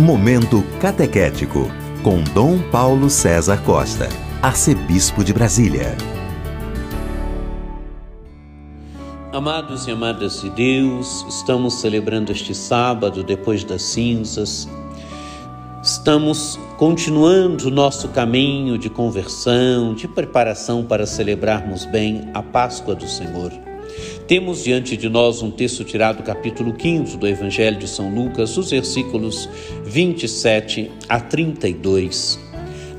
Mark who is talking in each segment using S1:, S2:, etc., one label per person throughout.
S1: Momento Catequético, com Dom Paulo César Costa, Arcebispo de Brasília.
S2: Amados e amadas de Deus, estamos celebrando este sábado, depois das cinzas. Estamos continuando o nosso caminho de conversão, de preparação para celebrarmos bem a Páscoa do Senhor. Temos diante de nós um texto tirado do capítulo 15 do Evangelho de São Lucas, os versículos 27 a 32.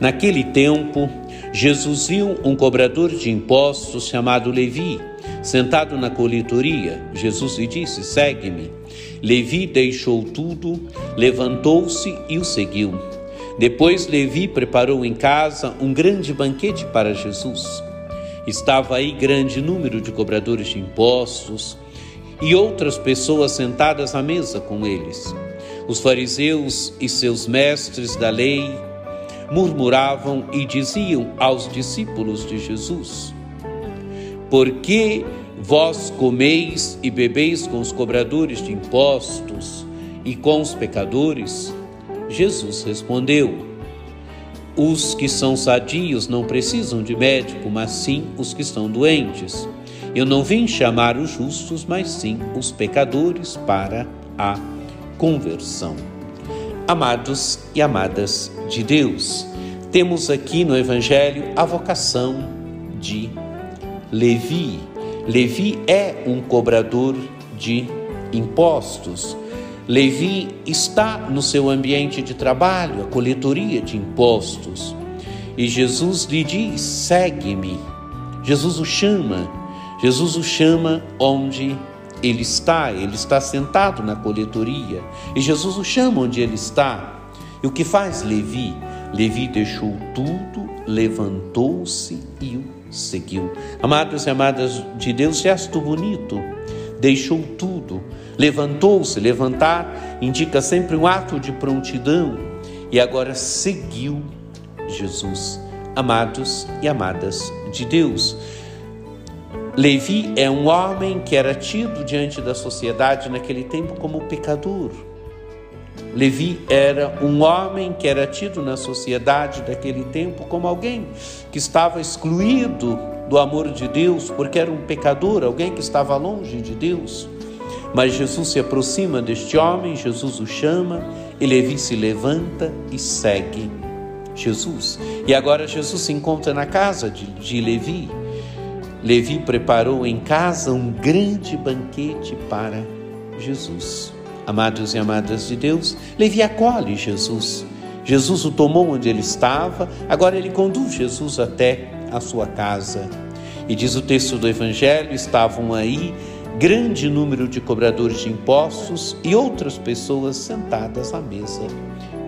S2: Naquele tempo, Jesus viu um cobrador de impostos chamado Levi, sentado na coletoria. Jesus lhe disse: Segue-me. Levi deixou tudo, levantou-se e o seguiu. Depois, Levi preparou em casa um grande banquete para Jesus. Estava aí grande número de cobradores de impostos e outras pessoas sentadas à mesa com eles. Os fariseus e seus mestres da lei murmuravam e diziam aos discípulos de Jesus: Por que vós comeis e bebeis com os cobradores de impostos e com os pecadores? Jesus respondeu: os que são sadios não precisam de médico, mas sim os que estão doentes. Eu não vim chamar os justos, mas sim os pecadores para a conversão. Amados e amadas de Deus, temos aqui no Evangelho a vocação de Levi. Levi é um cobrador de impostos. Levi está no seu ambiente de trabalho, a coletoria de impostos. E Jesus lhe diz: segue-me. Jesus o chama. Jesus o chama onde ele está. Ele está sentado na coletoria. E Jesus o chama onde ele está. E o que faz Levi? Levi deixou tudo, levantou-se e o seguiu. Amados e amadas de Deus, gesto bonito. Deixou tudo, Levantou-se, levantar indica sempre um ato de prontidão e agora seguiu Jesus. Amados e amadas de Deus. Levi é um homem que era tido diante da sociedade naquele tempo como pecador. Levi era um homem que era tido na sociedade daquele tempo como alguém que estava excluído do amor de Deus, porque era um pecador, alguém que estava longe de Deus. Mas Jesus se aproxima deste homem, Jesus o chama, e Levi se levanta e segue Jesus. E agora Jesus se encontra na casa de, de Levi. Levi preparou em casa um grande banquete para Jesus. Amados e amadas de Deus, Levi acolhe Jesus. Jesus o tomou onde ele estava, agora ele conduz Jesus até a sua casa. E diz o texto do Evangelho: estavam aí grande número de cobradores de impostos e outras pessoas sentadas à mesa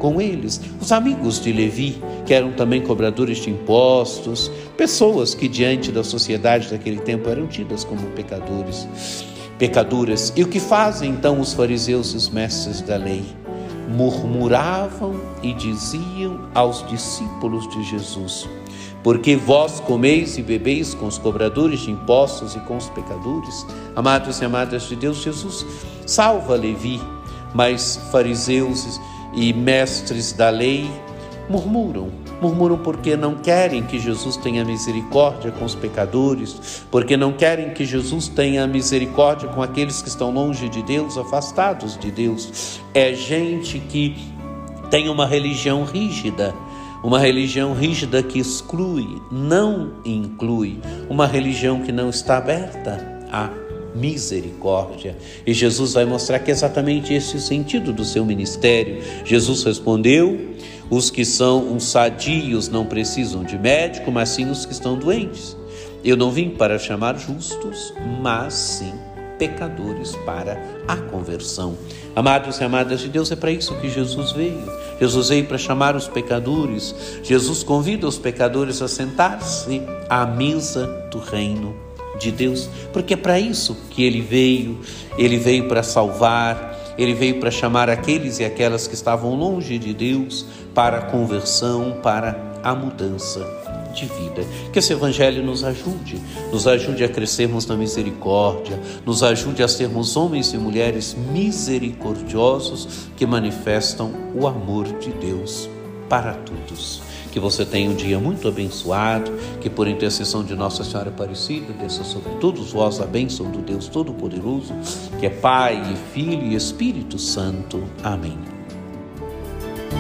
S2: com eles. Os amigos de Levi, que eram também cobradores de impostos, pessoas que diante da sociedade daquele tempo eram tidas como pecadores, pecadoras. E o que fazem então os fariseus e os mestres da lei? Murmuravam e diziam aos discípulos de Jesus: porque vós comeis e bebeis com os cobradores de impostos e com os pecadores. Amados e amadas de Deus, Jesus salva Levi, mas fariseus e mestres da lei murmuram. Murmuram porque não querem que Jesus tenha misericórdia com os pecadores, porque não querem que Jesus tenha misericórdia com aqueles que estão longe de Deus, afastados de Deus. É gente que tem uma religião rígida, uma religião rígida que exclui, não inclui. Uma religião que não está aberta à misericórdia. E Jesus vai mostrar que é exatamente esse o sentido do seu ministério. Jesus respondeu: os que são uns sadios não precisam de médico, mas sim os que estão doentes. Eu não vim para chamar justos, mas sim pecadores para a conversão. Amados e amadas de Deus, é para isso que Jesus veio. Jesus veio para chamar os pecadores. Jesus convida os pecadores a sentar-se à mesa do reino de Deus, porque é para isso que ele veio. Ele veio para salvar, ele veio para chamar aqueles e aquelas que estavam longe de Deus para a conversão, para a mudança de vida. Que esse Evangelho nos ajude, nos ajude a crescermos na misericórdia, nos ajude a sermos homens e mulheres misericordiosos que manifestam o amor de Deus para todos. Que você tenha um dia muito abençoado, que por intercessão de Nossa Senhora Aparecida, desça sobre todos vós a bênção do Deus Todo-Poderoso, que é Pai Filho e Espírito Santo. Amém.